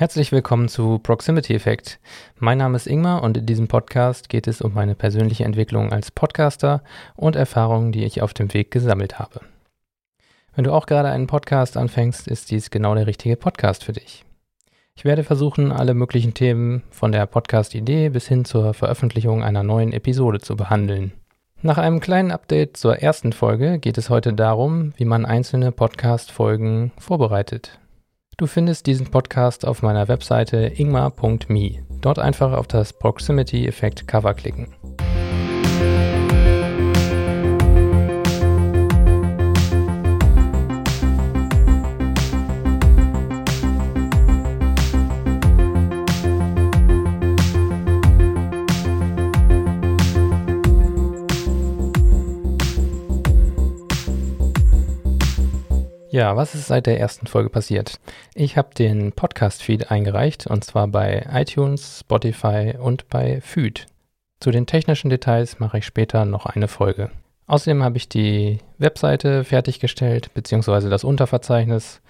Herzlich willkommen zu Proximity Effect. Mein Name ist Ingmar und in diesem Podcast geht es um meine persönliche Entwicklung als Podcaster und Erfahrungen, die ich auf dem Weg gesammelt habe. Wenn du auch gerade einen Podcast anfängst, ist dies genau der richtige Podcast für dich. Ich werde versuchen, alle möglichen Themen von der Podcast-Idee bis hin zur Veröffentlichung einer neuen Episode zu behandeln. Nach einem kleinen Update zur ersten Folge geht es heute darum, wie man einzelne Podcast-Folgen vorbereitet. Du findest diesen Podcast auf meiner Webseite ingmar.me. Dort einfach auf das Proximity Effect Cover klicken. Ja, was ist seit der ersten Folge passiert? Ich habe den Podcast-Feed eingereicht und zwar bei iTunes, Spotify und bei Feed. Zu den technischen Details mache ich später noch eine Folge. Außerdem habe ich die Webseite fertiggestellt, beziehungsweise das Unterverzeichnis,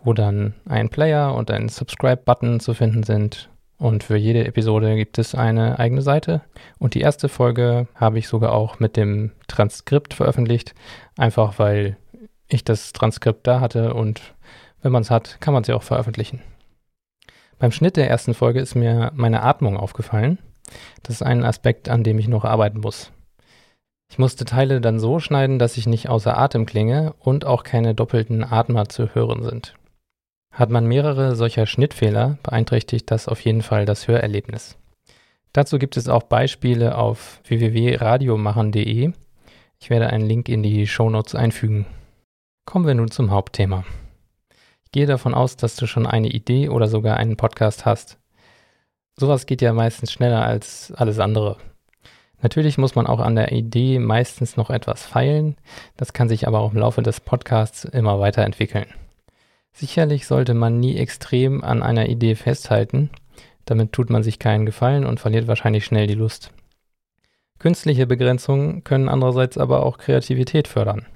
wo dann ein Player und ein Subscribe-Button zu finden sind. Und für jede Episode gibt es eine eigene Seite. Und die erste Folge habe ich sogar auch mit dem Transkript veröffentlicht, einfach weil ich das Transkript da hatte und wenn man es hat, kann man es ja auch veröffentlichen. Beim Schnitt der ersten Folge ist mir meine Atmung aufgefallen. Das ist ein Aspekt, an dem ich noch arbeiten muss. Ich musste Teile dann so schneiden, dass ich nicht außer Atem klinge und auch keine doppelten Atmer zu hören sind. Hat man mehrere solcher Schnittfehler, beeinträchtigt das auf jeden Fall das Hörerlebnis. Dazu gibt es auch Beispiele auf www.radiomachen.de. Ich werde einen Link in die Shownotes einfügen. Kommen wir nun zum Hauptthema. Ich gehe davon aus, dass du schon eine Idee oder sogar einen Podcast hast. Sowas geht ja meistens schneller als alles andere. Natürlich muss man auch an der Idee meistens noch etwas feilen, das kann sich aber auch im Laufe des Podcasts immer weiterentwickeln. Sicherlich sollte man nie extrem an einer Idee festhalten, damit tut man sich keinen Gefallen und verliert wahrscheinlich schnell die Lust. Künstliche Begrenzungen können andererseits aber auch Kreativität fördern.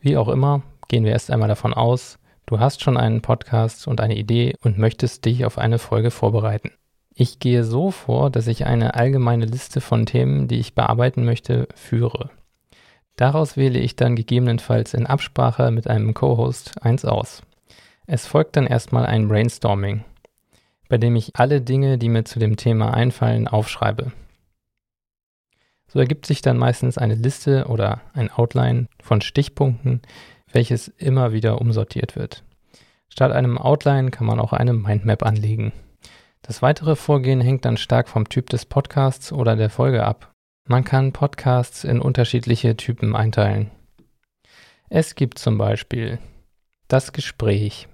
Wie auch immer, gehen wir erst einmal davon aus, du hast schon einen Podcast und eine Idee und möchtest dich auf eine Folge vorbereiten. Ich gehe so vor, dass ich eine allgemeine Liste von Themen, die ich bearbeiten möchte, führe. Daraus wähle ich dann gegebenenfalls in Absprache mit einem Co-Host eins aus. Es folgt dann erstmal ein Brainstorming, bei dem ich alle Dinge, die mir zu dem Thema einfallen, aufschreibe. So ergibt sich dann meistens eine Liste oder ein Outline von Stichpunkten, welches immer wieder umsortiert wird. Statt einem Outline kann man auch eine Mindmap anlegen. Das weitere Vorgehen hängt dann stark vom Typ des Podcasts oder der Folge ab. Man kann Podcasts in unterschiedliche Typen einteilen. Es gibt zum Beispiel das Gespräch,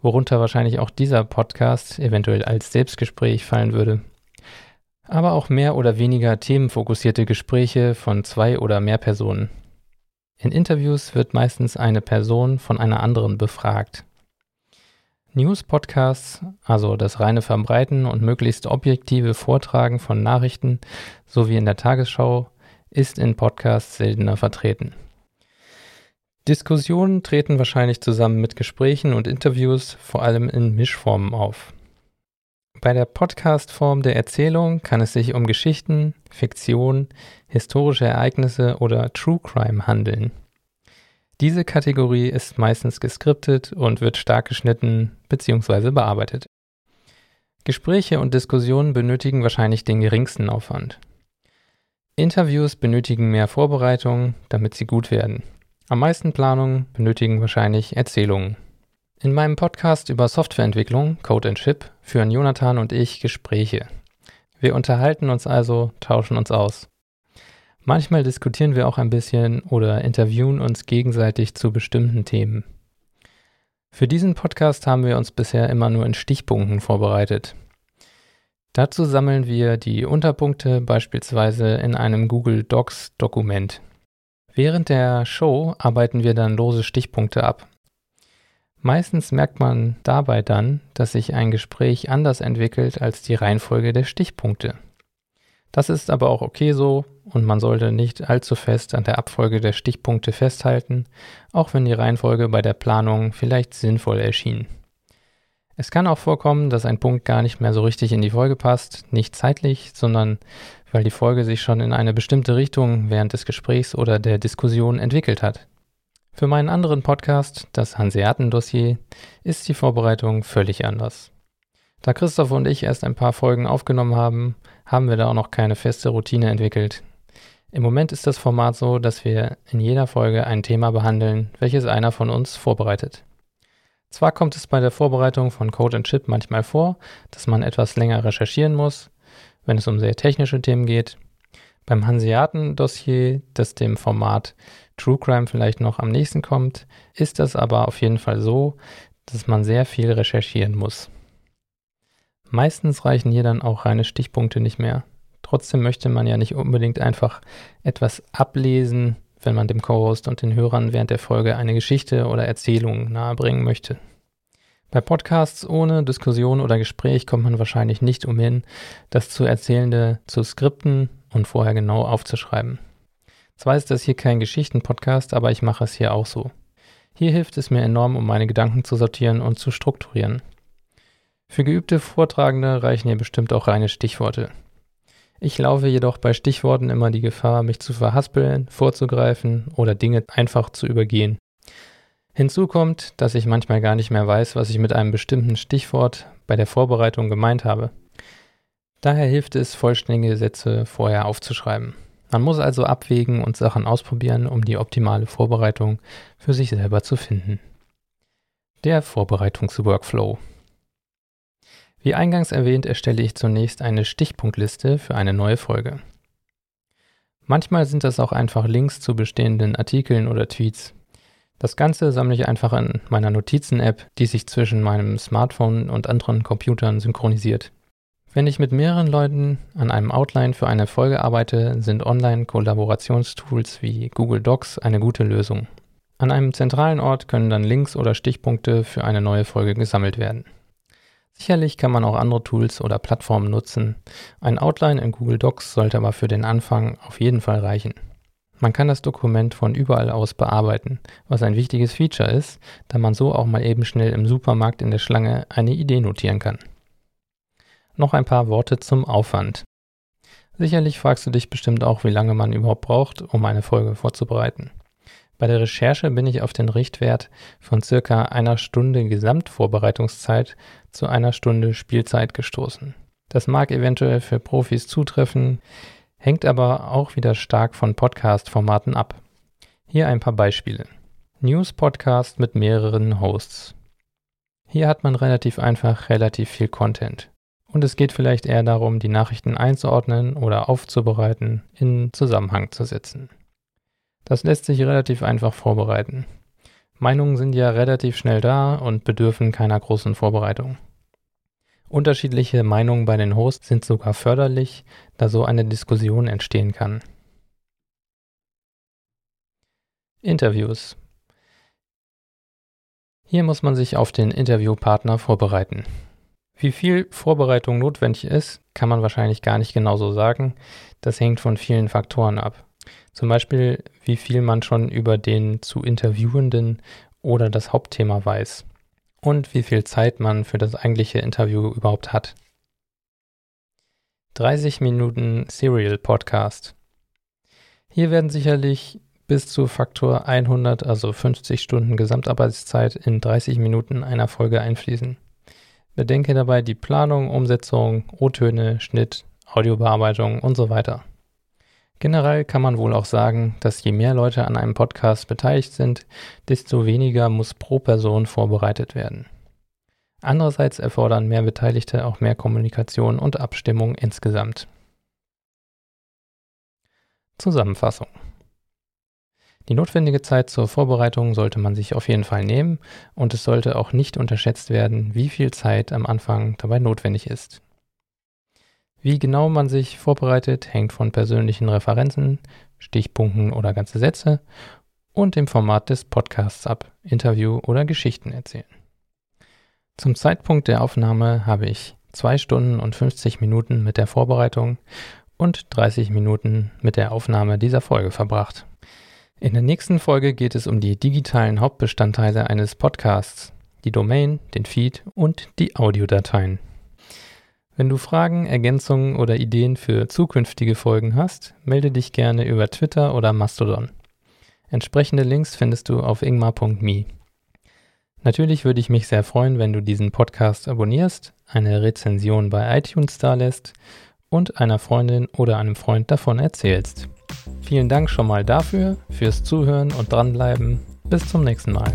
worunter wahrscheinlich auch dieser Podcast eventuell als Selbstgespräch fallen würde aber auch mehr oder weniger themenfokussierte Gespräche von zwei oder mehr Personen. In Interviews wird meistens eine Person von einer anderen befragt. News-Podcasts, also das reine Verbreiten und möglichst objektive Vortragen von Nachrichten, so wie in der Tagesschau, ist in Podcasts seltener vertreten. Diskussionen treten wahrscheinlich zusammen mit Gesprächen und Interviews vor allem in Mischformen auf. Bei der Podcast-Form der Erzählung kann es sich um Geschichten, Fiktion, historische Ereignisse oder True Crime handeln. Diese Kategorie ist meistens geskriptet und wird stark geschnitten bzw. bearbeitet. Gespräche und Diskussionen benötigen wahrscheinlich den geringsten Aufwand. Interviews benötigen mehr Vorbereitung, damit sie gut werden. Am meisten Planung benötigen wahrscheinlich Erzählungen. In meinem Podcast über Softwareentwicklung, Code and Chip, führen Jonathan und ich Gespräche. Wir unterhalten uns also, tauschen uns aus. Manchmal diskutieren wir auch ein bisschen oder interviewen uns gegenseitig zu bestimmten Themen. Für diesen Podcast haben wir uns bisher immer nur in Stichpunkten vorbereitet. Dazu sammeln wir die Unterpunkte beispielsweise in einem Google Docs Dokument. Während der Show arbeiten wir dann lose Stichpunkte ab. Meistens merkt man dabei dann, dass sich ein Gespräch anders entwickelt als die Reihenfolge der Stichpunkte. Das ist aber auch okay so und man sollte nicht allzu fest an der Abfolge der Stichpunkte festhalten, auch wenn die Reihenfolge bei der Planung vielleicht sinnvoll erschien. Es kann auch vorkommen, dass ein Punkt gar nicht mehr so richtig in die Folge passt, nicht zeitlich, sondern weil die Folge sich schon in eine bestimmte Richtung während des Gesprächs oder der Diskussion entwickelt hat. Für meinen anderen Podcast, das Hanseaten-Dossier, ist die Vorbereitung völlig anders. Da Christoph und ich erst ein paar Folgen aufgenommen haben, haben wir da auch noch keine feste Routine entwickelt. Im Moment ist das Format so, dass wir in jeder Folge ein Thema behandeln, welches einer von uns vorbereitet. Zwar kommt es bei der Vorbereitung von Code and Chip manchmal vor, dass man etwas länger recherchieren muss, wenn es um sehr technische Themen geht. Beim Hanseaten-Dossier, das dem Format True Crime vielleicht noch am nächsten kommt, ist das aber auf jeden Fall so, dass man sehr viel recherchieren muss. Meistens reichen hier dann auch reine Stichpunkte nicht mehr. Trotzdem möchte man ja nicht unbedingt einfach etwas ablesen, wenn man dem Co-Host und den Hörern während der Folge eine Geschichte oder Erzählung nahebringen möchte. Bei Podcasts ohne Diskussion oder Gespräch kommt man wahrscheinlich nicht umhin, das zu Erzählende zu skripten und vorher genau aufzuschreiben. Zwar ist das hier kein Geschichten-Podcast, aber ich mache es hier auch so. Hier hilft es mir enorm, um meine Gedanken zu sortieren und zu strukturieren. Für geübte Vortragende reichen hier bestimmt auch reine Stichworte. Ich laufe jedoch bei Stichworten immer die Gefahr, mich zu verhaspeln, vorzugreifen oder Dinge einfach zu übergehen. Hinzu kommt, dass ich manchmal gar nicht mehr weiß, was ich mit einem bestimmten Stichwort bei der Vorbereitung gemeint habe. Daher hilft es, vollständige Sätze vorher aufzuschreiben. Man muss also abwägen und Sachen ausprobieren, um die optimale Vorbereitung für sich selber zu finden. Der Vorbereitungsworkflow. Wie eingangs erwähnt, erstelle ich zunächst eine Stichpunktliste für eine neue Folge. Manchmal sind das auch einfach Links zu bestehenden Artikeln oder Tweets. Das Ganze sammle ich einfach in meiner Notizen-App, die sich zwischen meinem Smartphone und anderen Computern synchronisiert. Wenn ich mit mehreren Leuten an einem Outline für eine Folge arbeite, sind Online-Kollaborationstools wie Google Docs eine gute Lösung. An einem zentralen Ort können dann Links oder Stichpunkte für eine neue Folge gesammelt werden. Sicherlich kann man auch andere Tools oder Plattformen nutzen. Ein Outline in Google Docs sollte aber für den Anfang auf jeden Fall reichen. Man kann das Dokument von überall aus bearbeiten, was ein wichtiges Feature ist, da man so auch mal eben schnell im Supermarkt in der Schlange eine Idee notieren kann. Noch ein paar Worte zum Aufwand. Sicherlich fragst du dich bestimmt auch, wie lange man überhaupt braucht, um eine Folge vorzubereiten. Bei der Recherche bin ich auf den Richtwert von circa einer Stunde Gesamtvorbereitungszeit zu einer Stunde Spielzeit gestoßen. Das mag eventuell für Profis zutreffen, hängt aber auch wieder stark von Podcast-Formaten ab. Hier ein paar Beispiele. News-Podcast mit mehreren Hosts. Hier hat man relativ einfach relativ viel Content. Und es geht vielleicht eher darum, die Nachrichten einzuordnen oder aufzubereiten, in Zusammenhang zu setzen. Das lässt sich relativ einfach vorbereiten. Meinungen sind ja relativ schnell da und bedürfen keiner großen Vorbereitung. Unterschiedliche Meinungen bei den Hosts sind sogar förderlich, da so eine Diskussion entstehen kann. Interviews. Hier muss man sich auf den Interviewpartner vorbereiten. Wie viel Vorbereitung notwendig ist, kann man wahrscheinlich gar nicht genauso sagen. Das hängt von vielen Faktoren ab. Zum Beispiel, wie viel man schon über den zu Interviewenden oder das Hauptthema weiß. Und wie viel Zeit man für das eigentliche Interview überhaupt hat. 30 Minuten Serial Podcast. Hier werden sicherlich bis zu Faktor 100, also 50 Stunden Gesamtarbeitszeit in 30 Minuten einer Folge einfließen. Bedenke dabei die Planung, Umsetzung, O-Töne, Schnitt, Audiobearbeitung und so weiter. Generell kann man wohl auch sagen, dass je mehr Leute an einem Podcast beteiligt sind, desto weniger muss pro Person vorbereitet werden. Andererseits erfordern mehr Beteiligte auch mehr Kommunikation und Abstimmung insgesamt. Zusammenfassung die notwendige Zeit zur Vorbereitung sollte man sich auf jeden Fall nehmen und es sollte auch nicht unterschätzt werden, wie viel Zeit am Anfang dabei notwendig ist. Wie genau man sich vorbereitet, hängt von persönlichen Referenzen, Stichpunkten oder ganze Sätze und dem Format des Podcasts ab, Interview oder Geschichten erzählen. Zum Zeitpunkt der Aufnahme habe ich 2 Stunden und 50 Minuten mit der Vorbereitung und 30 Minuten mit der Aufnahme dieser Folge verbracht. In der nächsten Folge geht es um die digitalen Hauptbestandteile eines Podcasts. die Domain, den Feed und die Audiodateien. Wenn du Fragen, Ergänzungen oder Ideen für zukünftige Folgen hast, melde dich gerne über Twitter oder Mastodon. Entsprechende Links findest du auf ingmar.me. Natürlich würde ich mich sehr freuen, wenn du diesen Podcast abonnierst, eine Rezension bei iTunes dalässt und einer Freundin oder einem Freund davon erzählst. Vielen Dank schon mal dafür, fürs Zuhören und dranbleiben. Bis zum nächsten Mal.